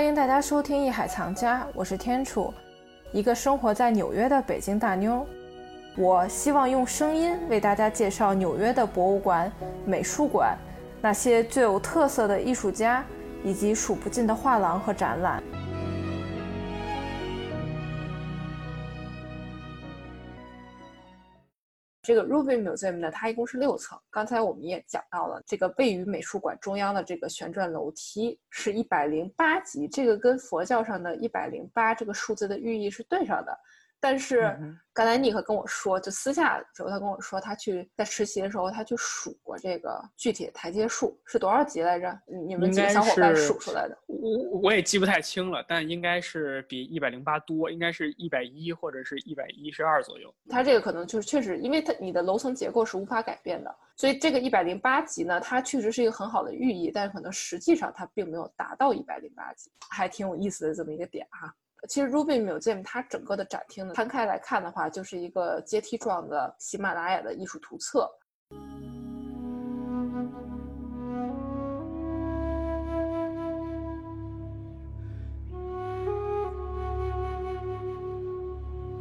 欢迎大家收听《艺海藏家》，我是天楚，一个生活在纽约的北京大妞。我希望用声音为大家介绍纽约的博物馆、美术馆，那些最有特色的艺术家，以及数不尽的画廊和展览。这个 Ruby Museum 呢，它一共是六层。刚才我们也讲到了，这个位于美术馆中央的这个旋转楼梯是一百零八级，这个跟佛教上的一百零八这个数字的寓意是对上的。但是刚才尼克跟我说，就私下的时候，他跟我说，他去在实习的时候，他去数过这个具体的台阶数是多少级来着？你们几个小伙伴数出来的？我我也记不太清了，但应该是比一百零八多，应该是一百一或者是一百一十二左右。它这个可能就是确实，因为它你的楼层结构是无法改变的，所以这个一百零八级呢，它确实是一个很好的寓意，但是可能实际上它并没有达到一百零八级，还挺有意思的这么一个点哈。其实 Rubin Museum 它整个的展厅呢，摊开来看的话，就是一个阶梯状的喜马拉雅的艺术图册。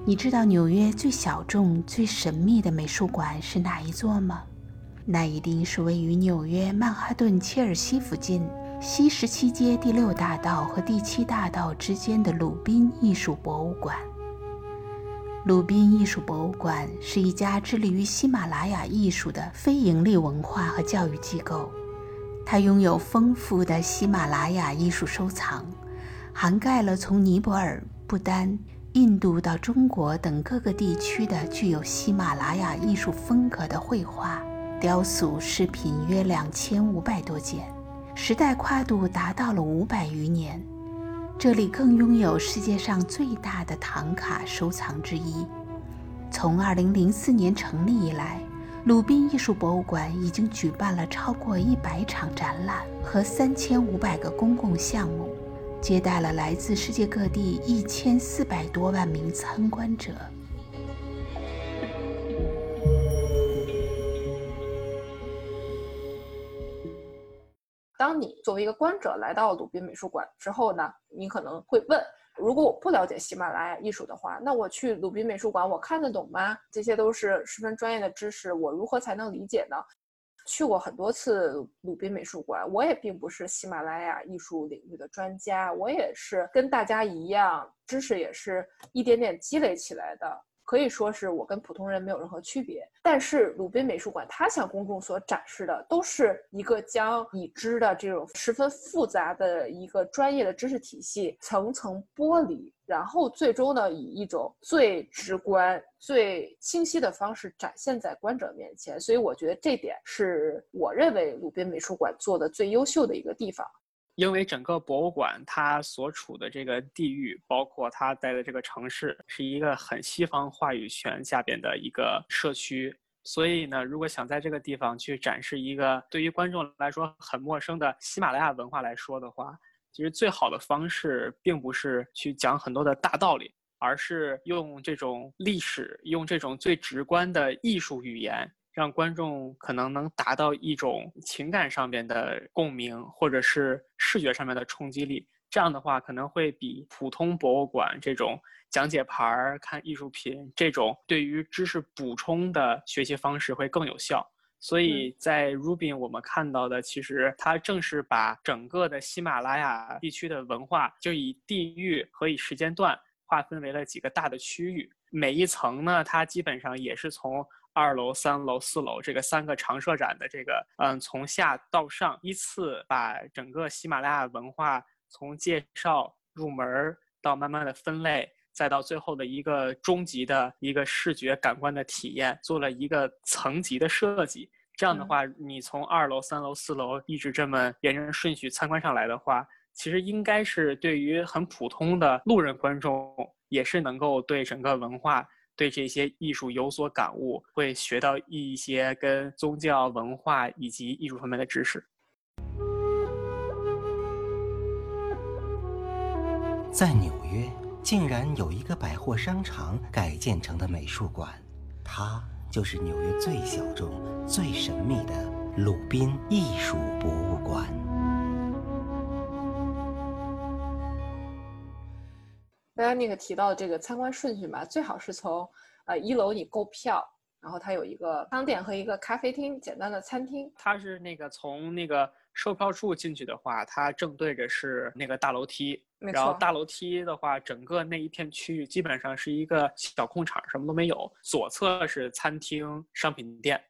你知道纽约最小众、最神秘的美术馆是哪一座吗？那一定是位于纽约曼哈顿切尔西附近。西十七街第六大道和第七大道之间的鲁宾艺术博物馆。鲁宾艺术博物馆是一家致力于喜马拉雅艺术的非营利文化和教育机构，它拥有丰富的喜马拉雅艺术收藏，涵盖了从尼泊尔、不丹、印度到中国等各个地区的具有喜马拉雅艺术风格的绘画、雕塑、饰品约两千五百多件。时代跨度达到了五百余年，这里更拥有世界上最大的唐卡收藏之一。从2004年成立以来，鲁宾艺术博物馆已经举办了超过一百场展览和三千五百个公共项目，接待了来自世界各地一千四百多万名参观者。当你作为一个观者来到鲁宾美术馆之后呢，你可能会问：如果我不了解喜马拉雅艺术的话，那我去鲁宾美术馆我看得懂吗？这些都是十分专业的知识，我如何才能理解呢？去过很多次鲁宾美术馆，我也并不是喜马拉雅艺术领域的专家，我也是跟大家一样，知识也是一点点积累起来的。可以说是我跟普通人没有任何区别，但是鲁宾美术馆它向公众所展示的都是一个将已知的这种十分复杂的一个专业的知识体系层层剥离，然后最终呢以一种最直观、最清晰的方式展现在观者面前。所以我觉得这点是我认为鲁宾美术馆做的最优秀的一个地方。因为整个博物馆它所处的这个地域，包括它在的这个城市，是一个很西方话语权下边的一个社区，所以呢，如果想在这个地方去展示一个对于观众来说很陌生的喜马拉雅文化来说的话，其实最好的方式并不是去讲很多的大道理，而是用这种历史，用这种最直观的艺术语言。让观众可能能达到一种情感上面的共鸣，或者是视觉上面的冲击力。这样的话，可能会比普通博物馆这种讲解牌儿、看艺术品这种对于知识补充的学习方式会更有效。所以在 Rubin 我们看到的，其实它正是把整个的喜马拉雅地区的文化，就以地域和以时间段划分为了几个大的区域。每一层呢，它基本上也是从。二楼、三楼、四楼这个三个常设展的这个，嗯，从下到上依次把整个喜马拉雅文化从介绍入门到慢慢的分类，再到最后的一个终极的一个视觉感官的体验，做了一个层级的设计。这样的话，你从二楼、三楼、四楼一直这么沿着顺序参观上来的话，其实应该是对于很普通的路人观众，也是能够对整个文化。对这些艺术有所感悟，会学到一些跟宗教文化以及艺术方面的知识。在纽约，竟然有一个百货商场改建成的美术馆，它就是纽约最小众、最神秘的鲁宾艺术博物馆。刚才那个提到这个参观顺序嘛，最好是从呃一楼你购票，然后它有一个商店和一个咖啡厅，简单的餐厅。它是那个从那个售票处进去的话，它正对着是那个大楼梯，然后大楼梯的话，整个那一片区域基本上是一个小空场，什么都没有。左侧是餐厅、商品店，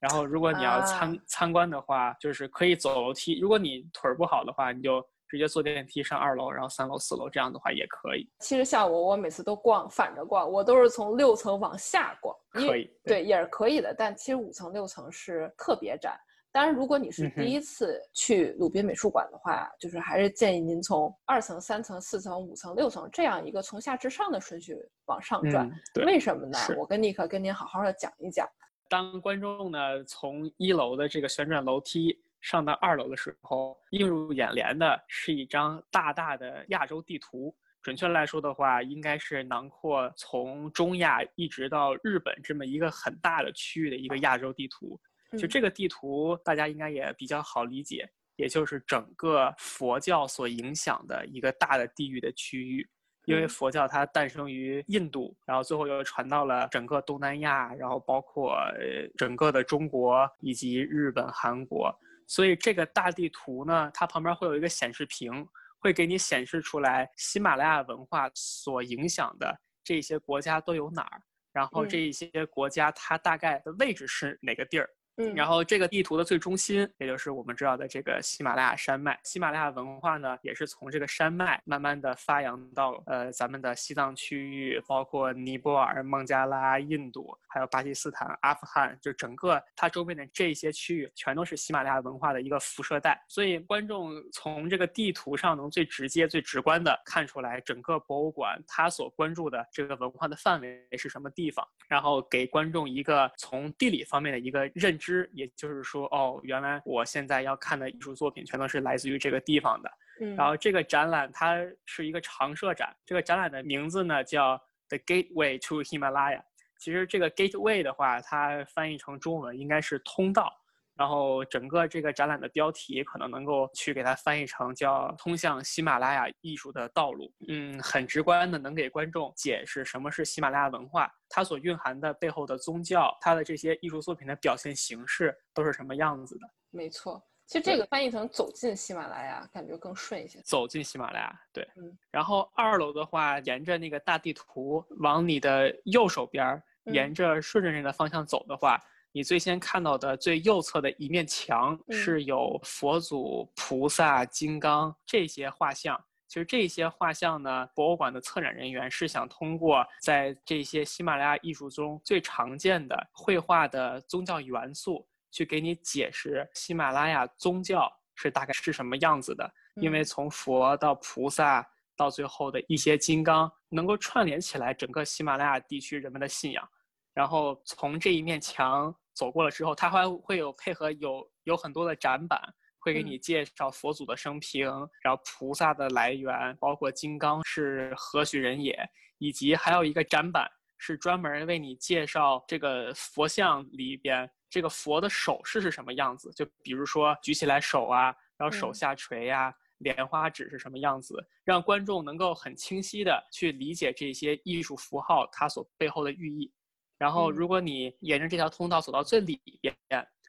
然后如果你要参、啊参观的话，就是可以走楼梯。如果你腿儿不好的话，你就直接坐电梯上二楼，然后三楼、四楼，这样的话也可以。其实像我，我每次都逛反着逛，我都是从六层往下逛，可以，对，也是可以的。但其实五层、六层是特别窄。当然，如果你是第一次去鲁宾美术馆的话，就是还是建议您从二层、三层、四层、五层、六层这样一个从下至上的顺序往上转。嗯，对。为什么呢？我跟尼克跟您好好的讲一讲。当观众呢从一楼的这个旋转楼梯上到二楼的时候，映入眼帘的是一张大大的亚洲地图。准确来说的话，应该是囊括从中亚一直到日本这么一个很大的区域的一个亚洲地图。就嗯这个地图，大家应该也比较好理解，也就是整个佛教所影响的一个大的地域的区域。因为嗯佛教它诞生于印度，然后最后又传到了整个东南亚，然后包括呃整个的中国以及日本、韩国。所以这个大地图呢，它旁边会有一个显示屏，会给你显示出来喜马拉雅文化所影响的这些国家都有哪儿，然后嗯这一些国家它大概的位置是哪个地儿。嗯，嗯然后这个地图的最中心，也就是我们知道的这个喜马拉雅山脉。喜马拉雅文化呢，也是从这个山脉慢慢的发扬到呃咱们的西藏区域，包括尼泊尔、孟加拉、印度，还有巴基斯坦、阿富汗，就整个它周边的这些区域，全都是喜马拉雅文化的一个辐射带。所以观众从这个地图上能最直接、最直观的看出来整个博物馆它所关注的这个文化的范围是什么地方，然后给观众一个从地理方面的一个认知。也就是说，哦，原来我现在要看的艺术作品全都是来自于这个地方的。嗯，然后这个展览它是一个常设展，这个展览的名字呢叫 The Gateway to Himalaya。其实这个 Gateway 的话，它翻译成中文应该是通道。然后整个这个展览的标题可能能够去给它翻译成叫“通向喜马拉雅艺术的道路”。嗯，很直观的能给观众解释什么是喜马拉雅文化，它所蕴含的背后的宗教，它的这些艺术作品的表现形式都是什么样子的。没错。其实这个翻译成“走进喜马拉雅”感觉更顺一些。走进喜马拉雅，对。嗯。然后二楼的话，沿着那个大地图往你的右手边沿着顺着那个方向走的话。你最先看到的最右侧的一面墙嗯是有佛祖、菩萨、金刚这些画像。其实这些画像呢，博物馆的策展人员是想通过在这些喜马拉雅艺术中最常见的绘画的宗教元素，去给你解释喜马拉雅宗教是大概是什么样子的。因为嗯从佛到菩萨到最后的一些金刚，能够串联起来整个喜马拉雅地区人们的信仰。然后从这一面墙走过了之后，它还会有配合有有很多的展板，会给你嗯。介绍佛祖的生平，然后菩萨的来源，包括金刚是何许人也，以及还有一个展板是专门为你介绍这个佛像里边这个佛的手势是什么样子，就比如说举起来手啊，然后手嗯。下垂呀、莲花指是什么样子，让观众能够很清晰的去理解这些艺术符号它所背后的寓意。然后，嗯如果你沿着这条通道走到最里边，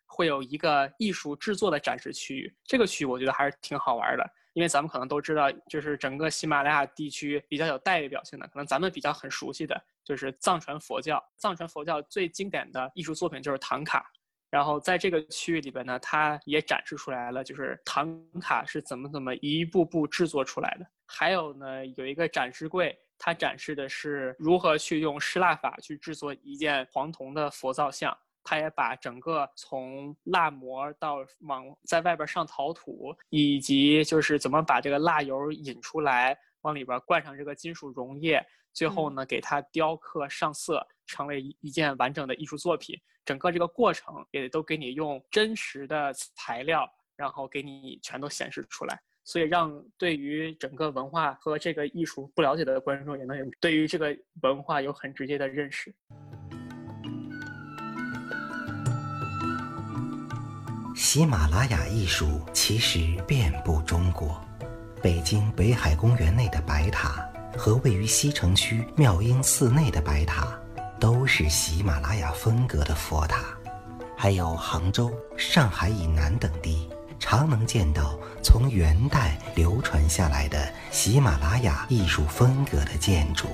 会有一个艺术制作的展示区域。这个区域我觉得还是挺好玩的，因为咱们可能都知道，就是整个喜马拉雅地区比较有代表性的，可能咱们比较很熟悉的就是藏传佛教。藏传佛教最经典的艺术作品就是唐卡。然后在这个区域里边呢，它也展示出来了，就是唐卡是怎么怎么一步步制作出来的。还有呢，有一个展示柜，它展示的是如何去用失蜡法去制作一件黄铜的佛造像。它也把整个从蜡模到往在外边上陶土，以及就是怎么把这个蜡油引出来，往里边灌上这个金属溶液，最后呢给它雕刻上色，成为一一件完整的艺术作品。整个这个过程也都给你用真实的材料，然后给你全都显示出来。所以让对于整个文化和这个艺术不了解的观众，也能有对于这个文化有很直接的认识。喜马拉雅艺术其实遍布中国，北京北海公园内的白塔，和位于西城区妙音寺内的白塔，都是喜马拉雅风格的佛塔。还有杭州、上海以南等地，常能见到从元代流传下来的喜马拉雅艺术风格的建筑。